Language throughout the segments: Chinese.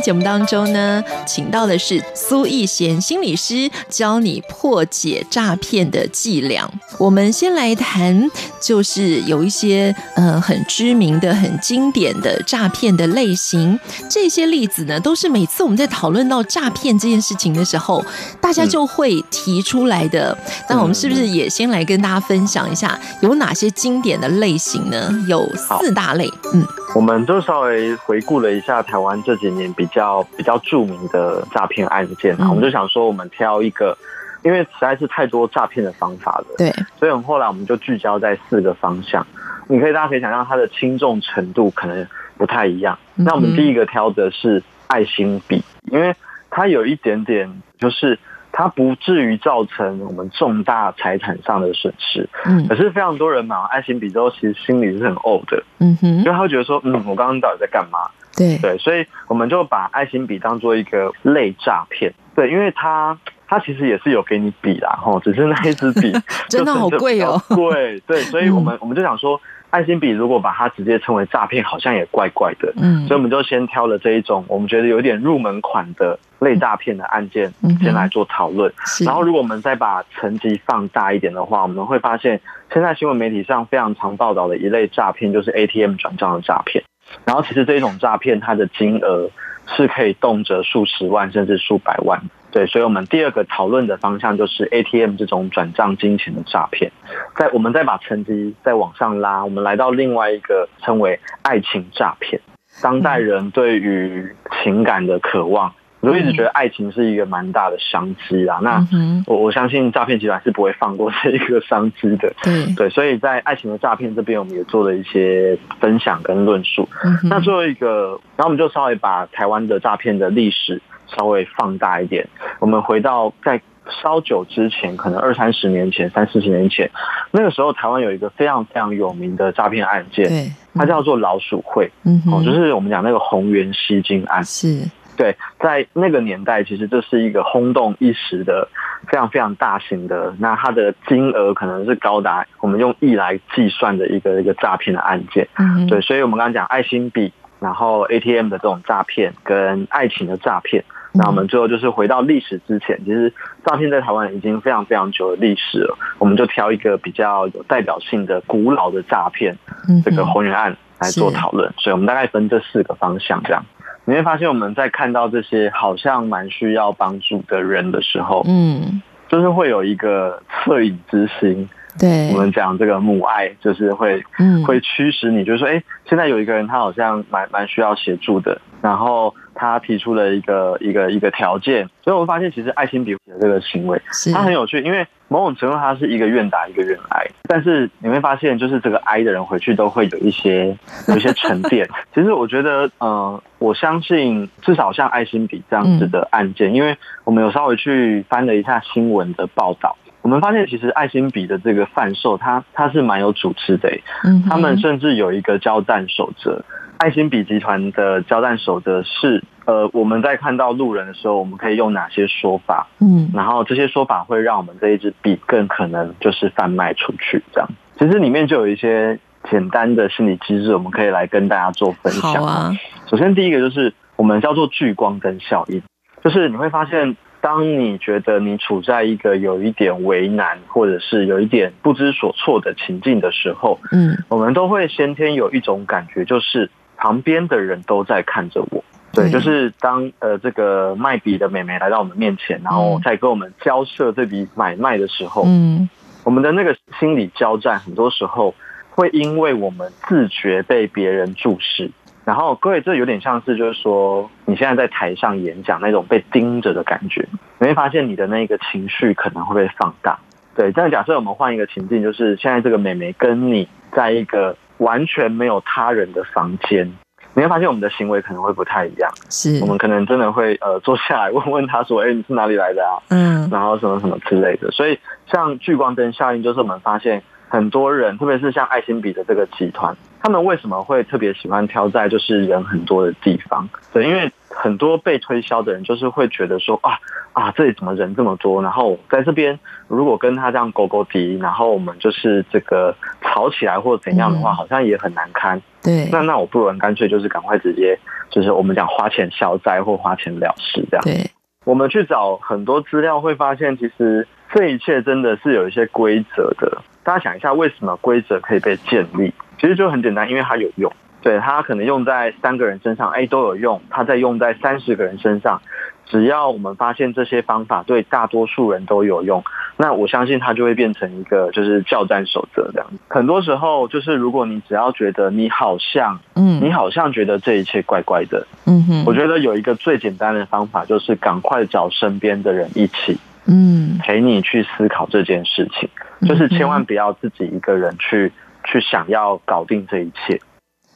天节目当中呢，请到的是苏逸贤心理师，教你破解诈骗的伎俩。我们先来谈，就是有一些呃很知名的、很经典的诈骗的类型。这些例子呢，都是每次我们在讨论到诈骗这件事情的时候，大家就会提出来的。嗯、那我们是不是也先来跟大家分享一下，有哪些经典的类型呢？有四大类。嗯，我们就稍微回顾了一下台湾这几年。比较比较著名的诈骗案件啊，我们就想说，我们挑一个，因为实在是太多诈骗的方法了，对，所以我们后来我们就聚焦在四个方向。你可以大家可以想象，它的轻重程度可能不太一样。那我们第一个挑的是爱心笔，因为它有一点点就是。它不至于造成我们重大财产上的损失，嗯，可是非常多人买完爱心笔之后，其实心里是很呕的，嗯哼，因为他会觉得说，嗯，我刚刚到底在干嘛？对对，所以我们就把爱心笔当做一个类诈骗，对，因为它它其实也是有给你笔啦，吼，只是那一支笔 真的好贵哦，贵，对，所以我们我们就想说。爱心笔如果把它直接称为诈骗，好像也怪怪的。嗯，所以我们就先挑了这一种我们觉得有点入门款的类诈骗的案件，先来做讨论。然后，如果我们再把层级放大一点的话，我们会发现现在新闻媒体上非常常报道的一类诈骗，就是 ATM 转账的诈骗。然后，其实这一种诈骗，它的金额是可以动辄数十万甚至数百万。对，所以，我们第二个讨论的方向就是 ATM 这种转账金钱的诈骗。再，我们再把层级再往上拉，我们来到另外一个称为爱情诈骗。当代人对于情感的渴望，我就一直觉得爱情是一个蛮大的商机啊。那我我相信诈骗集团是不会放过这一个商机的。对对，所以在爱情的诈骗这边，我们也做了一些分享跟论述。那最后一个，然后我们就稍微把台湾的诈骗的历史。稍微放大一点，我们回到在稍久之前，可能二三十年前、三四十年前，那个时候台湾有一个非常非常有名的诈骗案件，对，它叫做老鼠会，嗯，哦，就是我们讲那个红源吸金案，是，对，在那个年代，其实这是一个轰动一时的非常非常大型的，那它的金额可能是高达我们用亿来计算的一个一个诈骗的案件，嗯，对，所以我们刚刚讲爱心币，然后 ATM 的这种诈骗跟爱情的诈骗。那我们最后就是回到历史之前，其实诈骗在台湾已经非常非常久的历史了。我们就挑一个比较有代表性的古老的诈骗，这个红源案来做讨论。所以，我们大概分这四个方向，这样你会发现我们在看到这些好像蛮需要帮助的人的时候，嗯，就是会有一个恻隐之心。对，我们讲这个母爱，就是会，嗯，会驱使你，就是说，哎，现在有一个人他好像蛮蛮需要协助的，然后。他提出了一个一个一个条件，所以我们发现其实爱心笔的这个行为，它很有趣，因为某种程度它是一个愿打一个愿挨，但是你会发现，就是这个挨的人回去都会有一些 有一些沉淀。其实我觉得，嗯、呃，我相信至少像爱心笔这样子的案件，因为我们有稍微去翻了一下新闻的报道，我们发现其实爱心笔的这个贩售，它它是蛮有组织的，嗯，他们甚至有一个交战守则。爱心笔集团的交战守则是，呃，我们在看到路人的时候，我们可以用哪些说法？嗯，然后这些说法会让我们这一支笔更可能就是贩卖出去。这样，其实里面就有一些简单的心理机制，我们可以来跟大家做分享。好啊，首先第一个就是我们叫做聚光灯效应，就是你会发现，当你觉得你处在一个有一点为难，或者是有一点不知所措的情境的时候，嗯，我们都会先天有一种感觉，就是。旁边的人都在看着我，对，就是当呃这个卖笔的美眉来到我们面前，然后在跟我们交涉这笔买卖的时候，嗯，我们的那个心理交战，很多时候会因为我们自觉被别人注视，然后各位这有点像是就是说你现在在台上演讲那种被盯着的感觉，你会发现你的那个情绪可能会被放大。对，但假设我们换一个情境，就是现在这个妹妹跟你在一个完全没有他人的房间。你会发现我们的行为可能会不太一样，是我们可能真的会呃坐下来问问他说，哎，你是哪里来的啊？嗯，然后什么什么之类的。所以像聚光灯效应，就是我们发现很多人，特别是像爱心笔的这个集团，他们为什么会特别喜欢挑在就是人很多的地方？对，因为。很多被推销的人就是会觉得说啊啊，这里怎么人这么多？然后在这边如果跟他这样勾勾敌，然后我们就是这个吵起来或者怎样的话，好像也很难堪。对，那那我不如干脆就是赶快直接就是我们讲花钱消灾或花钱了事这样。对，我们去找很多资料会发现，其实这一切真的是有一些规则的。大家想一下，为什么规则可以被建立？其实就很简单，因为它有用。对，它可能用在三个人身上，哎，都有用。它再用在三十个人身上，只要我们发现这些方法对大多数人都有用，那我相信它就会变成一个就是教战守则这样。很多时候，就是如果你只要觉得你好像，嗯，你好像觉得这一切怪怪的，嗯哼，我觉得有一个最简单的方法，就是赶快找身边的人一起，嗯，陪你去思考这件事情，就是千万不要自己一个人去去想要搞定这一切。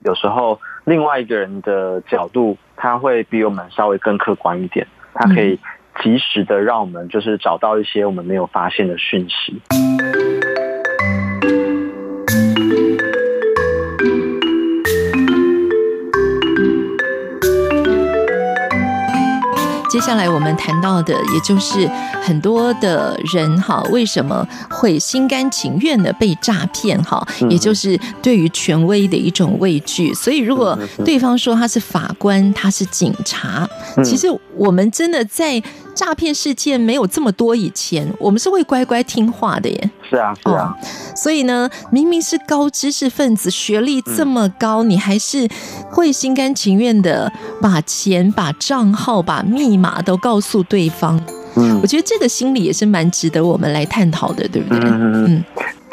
有时候，另外一个人的角度，他会比我们稍微更客观一点，他可以及时的让我们就是找到一些我们没有发现的讯息。接下来我们谈到的，也就是很多的人哈，为什么会心甘情愿的被诈骗哈？也就是对于权威的一种畏惧。所以，如果对方说他是法官，他是警察，其实我们真的在。诈骗事件没有这么多以前，我们是会乖乖听话的耶。是啊，是啊。哦，所以呢，明明是高知识分子，学历这么高，你还是会心甘情愿的把钱、把账号、把密码都告诉对方。嗯，我觉得这个心理也是蛮值得我们来探讨的，对不对？嗯嗯。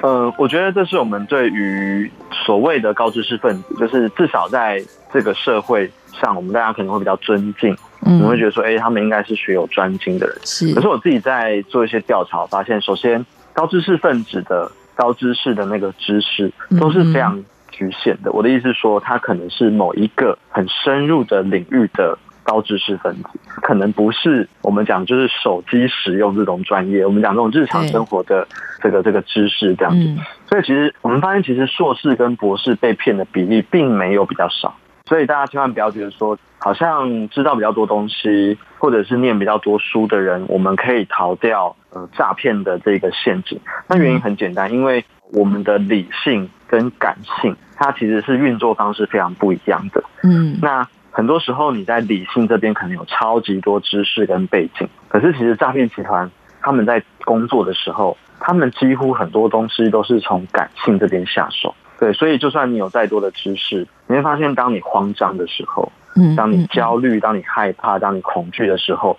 呃，我觉得这是我们对于所谓的高知识分子，就是至少在这个社会上，我们大家可能会比较尊敬。嗯，你会觉得说，哎、欸，他们应该是学有专精的人。是，可是我自己在做一些调查，发现，首先，高知识分子的高知识的那个知识都是非常局限的。我的意思是说，他可能是某一个很深入的领域的高知识分子，可能不是我们讲就是手机使用这种专业，我们讲这种日常生活的这个这个知识这样子。所以，其实我们发现，其实硕士跟博士被骗的比例并没有比较少。所以大家千万不要觉得说，好像知道比较多东西，或者是念比较多书的人，我们可以逃掉呃诈骗的这个陷阱。那原因很简单，因为我们的理性跟感性，它其实是运作方式非常不一样的。嗯，那很多时候你在理性这边可能有超级多知识跟背景，可是其实诈骗集团他们在工作的时候，他们几乎很多东西都是从感性这边下手。对，所以就算你有再多的知识，你会发现，当你慌张的时候，嗯，当你焦虑、当你害怕、当你恐惧的时候，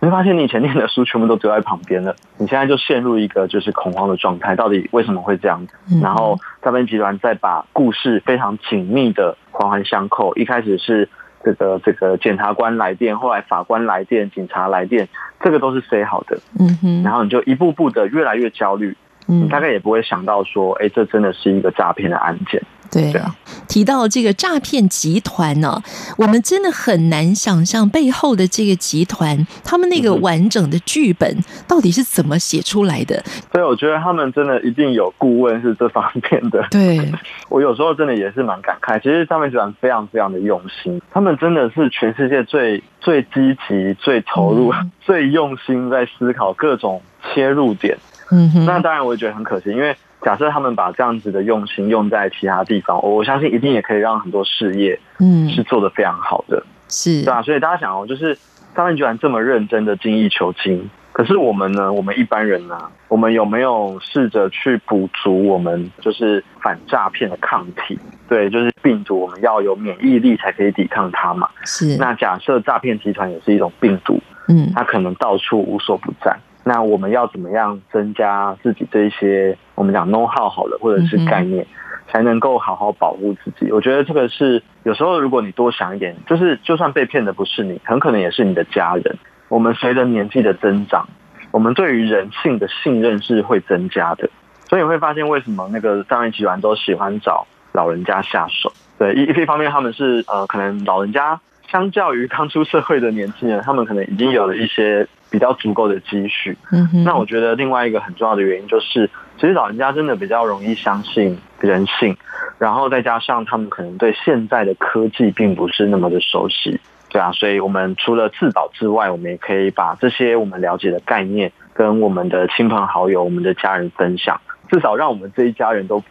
你会发现你以前念的书全部都丢在旁边了。你现在就陷入一个就是恐慌的状态。到底为什么会这样？然后诈骗集团再把故事非常紧密的环环相扣。一开始是这个这个检察官来电，后来法官来电，警察来电，这个都是 say 好的。嗯哼，然后你就一步步的越来越焦虑。嗯，大概也不会想到说，哎，这真的是一个诈骗的案件。对，对啊，提到这个诈骗集团呢，我们真的很难想象背后的这个集团，他们那个完整的剧本到底是怎么写出来的。所以我觉得他们真的一定有顾问是这方面的。对，我有时候真的也是蛮感慨。其实诈骗集团非常非常的用心，他们真的是全世界最最积极、最投入、嗯、最用心在思考各种切入点。嗯哼，那当然我也觉得很可惜，因为。假设他们把这样子的用心用在其他地方，我相信一定也可以让很多事业，嗯，是做得非常好的，是，对啊。所以大家想哦，就是他们居然这么认真的精益求精，可是我们呢，我们一般人呢，我们有没有试着去补足我们就是反诈骗的抗体？对，就是病毒，我们要有免疫力才可以抵抗它嘛。是。那假设诈骗集团也是一种病毒，嗯，它可能到处无所不在。那我们要怎么样增加自己这一些我们讲 know how 好了，或者是概念，才能够好好保护自己。我觉得这个是有时候如果你多想一点，就是就算被骗的不是你，很可能也是你的家人。我们随着年纪的增长，我们对于人性的信任是会增加的，所以你会发现为什么那个诈骗集团都喜欢找老人家下手。对，一一方面他们是呃，可能老人家相较于刚出社会的年轻人，他们可能已经有了一些比较足够的积蓄。嗯哼。那我觉得另外一个很重要的原因就是，其实老人家真的比较容易相信人性，然后再加上他们可能对现在的科技并不是那么的熟悉。对啊，所以我们除了自保之外，我们也可以把这些我们了解的概念跟我们的亲朋好友、我们的家人分享，至少让我们这一家人都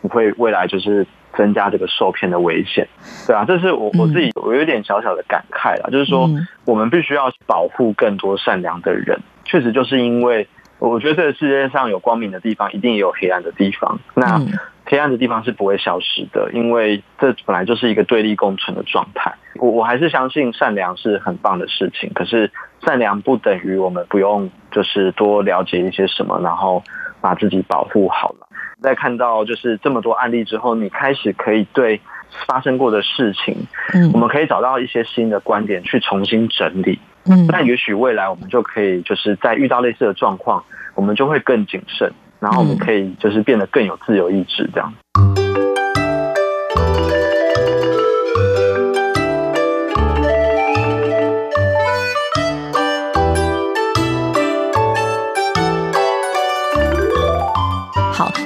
不会未来就是增加这个受骗的危险。对啊，这是我我自己我有点小小的感慨啦，就是说我们必须要保护更多善良的人。确实，就是因为我觉得这个世界上有光明的地方，一定也有黑暗的地方。那黑暗的地方是不会消失的，因为这本来就是一个对立共存的状态。我我还是相信善良是很棒的事情，可是善良不等于我们不用就是多了解一些什么，然后把自己保护好了。在看到就是这么多案例之后，你开始可以对发生过的事情，嗯，我们可以找到一些新的观点去重新整理，嗯，那也许未来我们就可以就是在遇到类似的状况，我们就会更谨慎。然后我们可以就是变得更有自由意志，这样。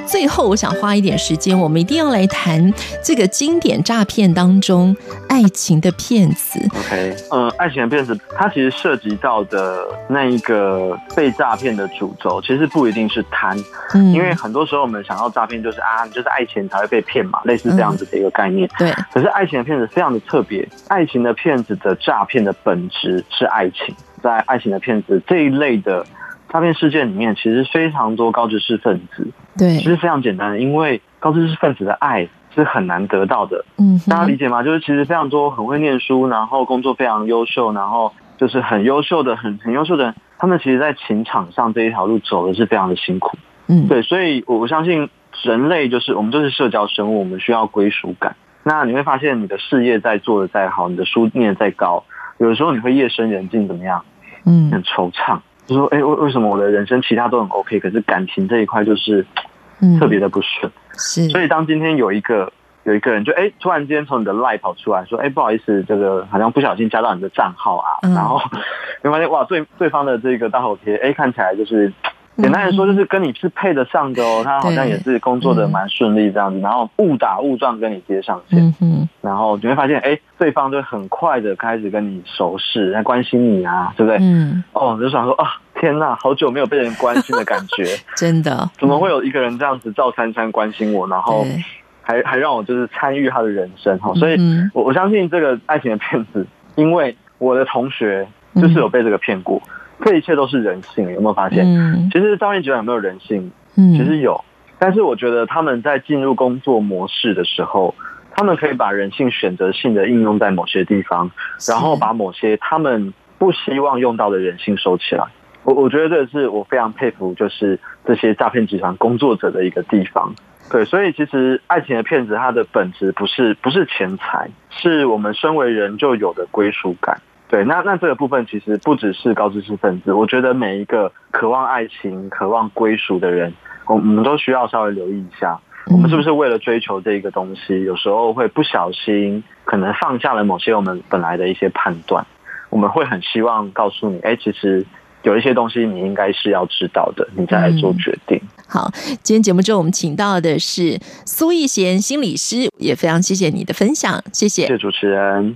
最后，我想花一点时间，我们一定要来谈这个经典诈骗当中爱情的骗子。OK，呃，爱情的骗子，它其实涉及到的那一个被诈骗的主轴，其实不一定是贪，嗯，因为很多时候我们想要诈骗，就是啊，就是爱钱才会被骗嘛，类似这样子的一个概念。对。可是爱情的骗子非常的特别，爱情的骗子的诈骗的本质是爱情，在爱情的骗子这一类的。诈骗事件里面，其实非常多高知识分子。对，其实非常简单的，因为高知识分子的爱是很难得到的。嗯，大家理解吗？就是其实非常多很会念书，然后工作非常优秀，然后就是很优秀的、很很优秀的人，他们其实，在情场上这一条路走的是非常的辛苦。嗯，对，所以我相信人类就是我们就是社交生物，我们需要归属感。那你会发现，你的事业在做的再好，你的书念的再高，有的时候你会夜深人静，怎么样？嗯，很惆怅。就说，哎，为为什么我的人生其他都很 OK，可是感情这一块就是特别的不顺。是，所以当今天有一个有一个人就哎，突然间从你的 LINE 跑出来说，哎，不好意思，这个好像不小心加到你的账号啊，然后 你发现哇，对对方的这个大头贴，哎，看起来就是。简单来说，就是跟你是配得上的哦。他好像也是工作的蛮顺利这样子，然后误打误撞跟你接上线，然后你会发现，哎，对方就很快的开始跟你熟识，来关心你啊，对不对？嗯。哦，就想说啊，天哪，好久没有被人关心的感觉，真的。怎么会有一个人这样子赵珊珊关心我，然后还还让我就是参与他的人生哈？所以我我相信这个爱情的骗子，因为我的同学就是有被这个骗过。这一切都是人性，有没有发现？嗯，其实诈骗集团有没有人性？嗯，其实有，但是我觉得他们在进入工作模式的时候，他们可以把人性选择性的应用在某些地方，然后把某些他们不希望用到的人性收起来。我我觉得这是我非常佩服，就是这些诈骗集团工作者的一个地方。对，所以其实爱情的骗子，它的本质不是不是钱财，是我们身为人就有的归属感。对，那那这个部分其实不只是高知识分子，我觉得每一个渴望爱情、渴望归属的人，我我们都需要稍微留意一下，我们是不是为了追求这一个东西，有时候会不小心可能放下了某些我们本来的一些判断，我们会很希望告诉你，哎，其实有一些东西你应该是要知道的，你再来做决定。嗯、好，今天节目中我们请到的是苏逸贤心理师，也非常谢谢你的分享，谢谢，谢谢主持人。